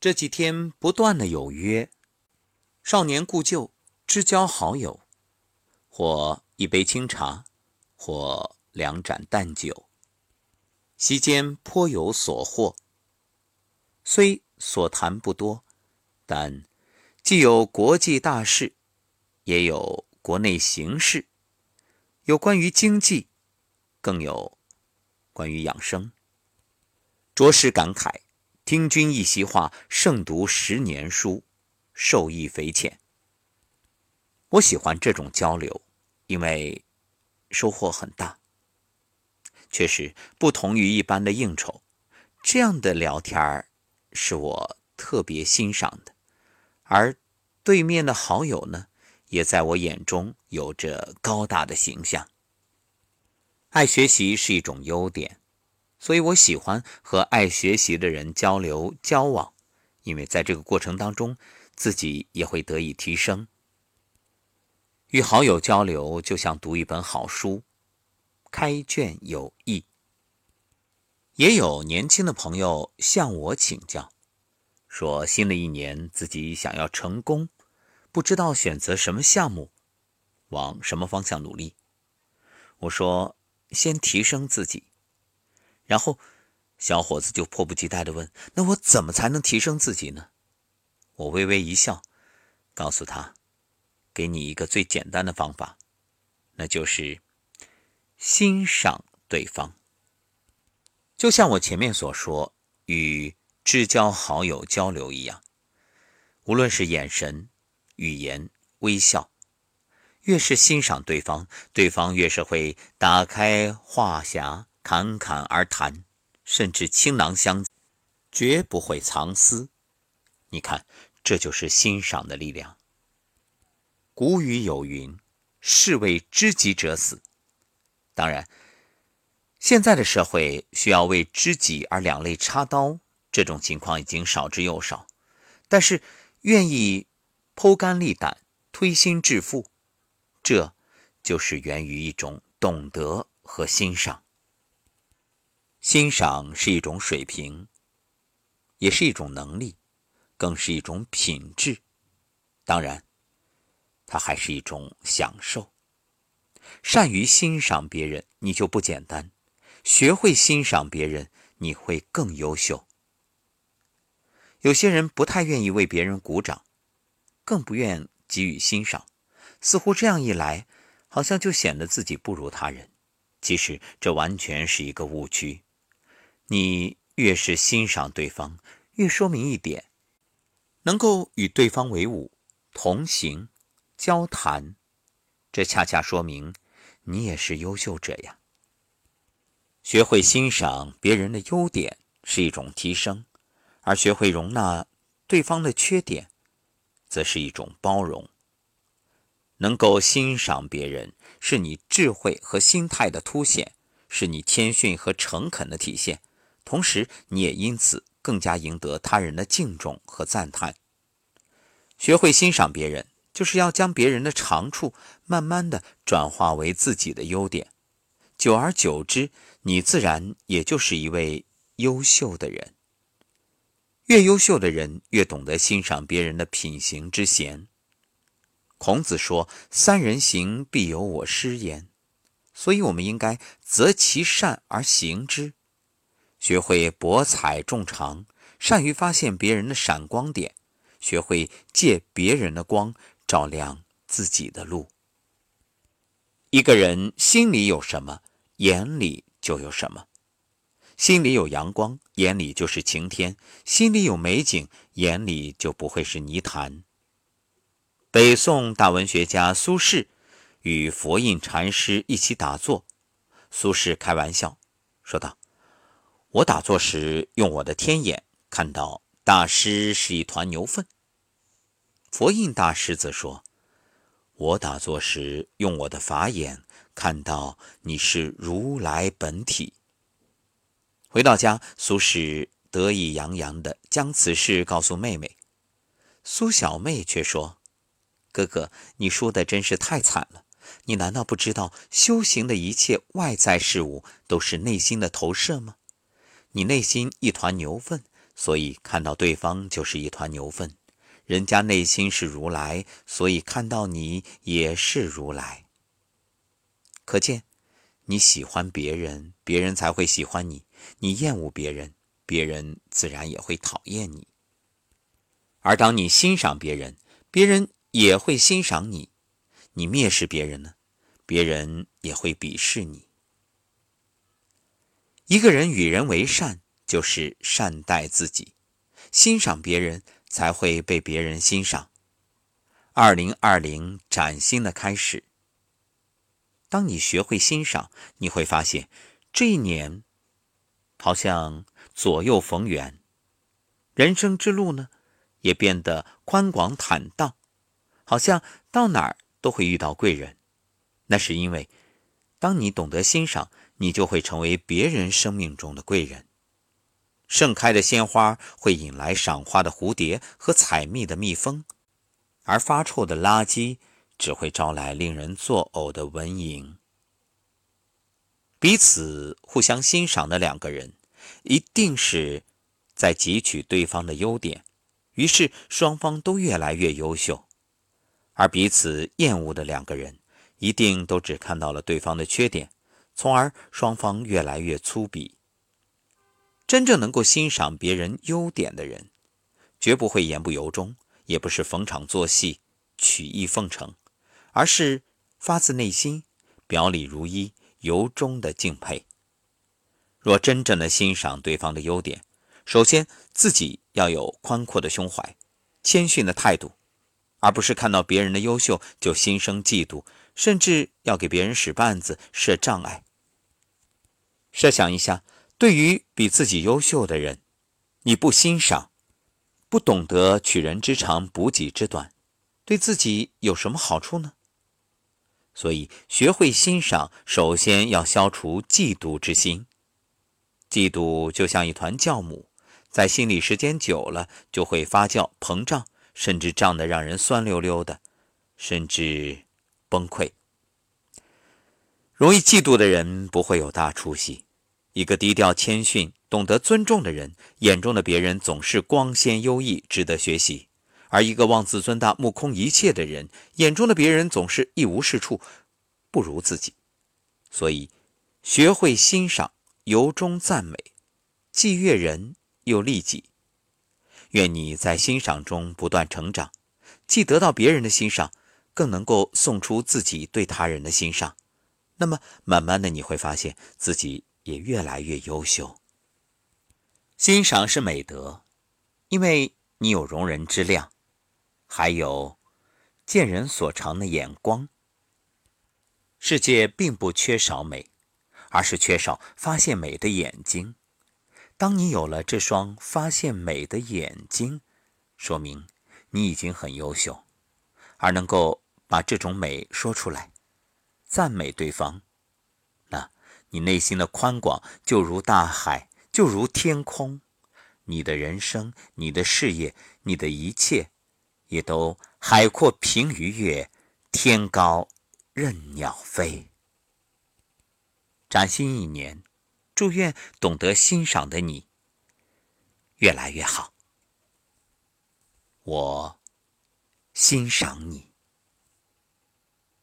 这几天不断的有约，少年故旧，知交好友，或一杯清茶，或两盏淡酒，席间颇有所获。虽所谈不多，但既有国际大事，也有国内形势，有关于经济，更有关于养生。着实感慨，听君一席话，胜读十年书，受益匪浅。我喜欢这种交流，因为收获很大。确实不同于一般的应酬，这样的聊天儿是我特别欣赏的。而对面的好友呢，也在我眼中有着高大的形象。爱学习是一种优点。所以我喜欢和爱学习的人交流交往，因为在这个过程当中，自己也会得以提升。与好友交流就像读一本好书，开卷有益。也有年轻的朋友向我请教，说新的一年自己想要成功，不知道选择什么项目，往什么方向努力。我说，先提升自己。然后，小伙子就迫不及待地问：“那我怎么才能提升自己呢？”我微微一笑，告诉他：“给你一个最简单的方法，那就是欣赏对方。就像我前面所说，与至交好友交流一样，无论是眼神、语言、微笑，越是欣赏对方，对方越是会打开话匣。”侃侃而谈，甚至倾囊相，绝不会藏私。你看，这就是欣赏的力量。古语有云：“士为知己者死。”当然，现在的社会需要为知己而两肋插刀，这种情况已经少之又少。但是，愿意剖肝沥胆、推心置腹，这就是源于一种懂得和欣赏。欣赏是一种水平，也是一种能力，更是一种品质。当然，它还是一种享受。善于欣赏别人，你就不简单；学会欣赏别人，你会更优秀。有些人不太愿意为别人鼓掌，更不愿给予欣赏，似乎这样一来，好像就显得自己不如他人。其实，这完全是一个误区。你越是欣赏对方，越说明一点：能够与对方为伍、同行、交谈，这恰恰说明你也是优秀者呀。学会欣赏别人的优点是一种提升，而学会容纳对方的缺点，则是一种包容。能够欣赏别人，是你智慧和心态的凸显，是你谦逊和诚恳的体现。同时，你也因此更加赢得他人的敬重和赞叹。学会欣赏别人，就是要将别人的长处慢慢的转化为自己的优点。久而久之，你自然也就是一位优秀的人。越优秀的人，越懂得欣赏别人的品行之贤。孔子说：“三人行，必有我师焉。”所以，我们应该择其善而行之。学会博采众长，善于发现别人的闪光点，学会借别人的光照亮自己的路。一个人心里有什么，眼里就有什么。心里有阳光，眼里就是晴天；心里有美景，眼里就不会是泥潭。北宋大文学家苏轼与佛印禅师一起打坐，苏轼开玩笑说道。我打坐时用我的天眼看到大师是一团牛粪。佛印大师则说：“我打坐时用我的法眼看到你是如来本体。”回到家，苏轼得意洋洋地将此事告诉妹妹，苏小妹却说：“哥哥，你说的真是太惨了！你难道不知道修行的一切外在事物都是内心的投射吗？”你内心一团牛粪，所以看到对方就是一团牛粪；人家内心是如来，所以看到你也是如来。可见，你喜欢别人，别人才会喜欢你；你厌恶别人，别人自然也会讨厌你。而当你欣赏别人，别人也会欣赏你；你蔑视别人呢，别人也会鄙视你。一个人与人为善，就是善待自己，欣赏别人，才会被别人欣赏。二零二零崭新的开始。当你学会欣赏，你会发现，这一年好像左右逢源，人生之路呢？也变得宽广坦荡，好像到哪儿都会遇到贵人。那是因为，当你懂得欣赏，你就会成为别人生命中的贵人。盛开的鲜花会引来赏花的蝴蝶和采蜜的蜜蜂，而发臭的垃圾只会招来令人作呕的蚊蝇。彼此互相欣赏的两个人，一定是在汲取对方的优点。于是双方都越来越优秀，而彼此厌恶的两个人，一定都只看到了对方的缺点，从而双方越来越粗鄙。真正能够欣赏别人优点的人，绝不会言不由衷，也不是逢场作戏、曲意奉承，而是发自内心、表里如一、由衷的敬佩。若真正的欣赏对方的优点，首先，自己要有宽阔的胸怀、谦逊的态度，而不是看到别人的优秀就心生嫉妒，甚至要给别人使绊子、设障碍。设想一下，对于比自己优秀的人，你不欣赏，不懂得取人之长补己之短，对自己有什么好处呢？所以，学会欣赏，首先要消除嫉妒之心。嫉妒就像一团酵母。在心里时间久了，就会发酵、膨胀，甚至胀得让人酸溜溜的，甚至崩溃。容易嫉妒的人不会有大出息。一个低调谦逊、懂得尊重的人，眼中的别人总是光鲜优异，值得学习；而一个妄自尊大、目空一切的人，眼中的别人总是一无是处，不如自己。所以，学会欣赏，由衷赞美，既悦人。又利己。愿你在欣赏中不断成长，既得到别人的欣赏，更能够送出自己对他人的欣赏。那么，慢慢的你会发现自己也越来越优秀。欣赏是美德，因为你有容人之量，还有见人所长的眼光。世界并不缺少美，而是缺少发现美的眼睛。当你有了这双发现美的眼睛，说明你已经很优秀，而能够把这种美说出来，赞美对方，你内心的宽广就如大海，就如天空，你的人生、你的事业、你的一切，也都海阔凭鱼跃，天高任鸟飞。崭新一年。祝愿懂得欣赏的你越来越好。我欣赏你。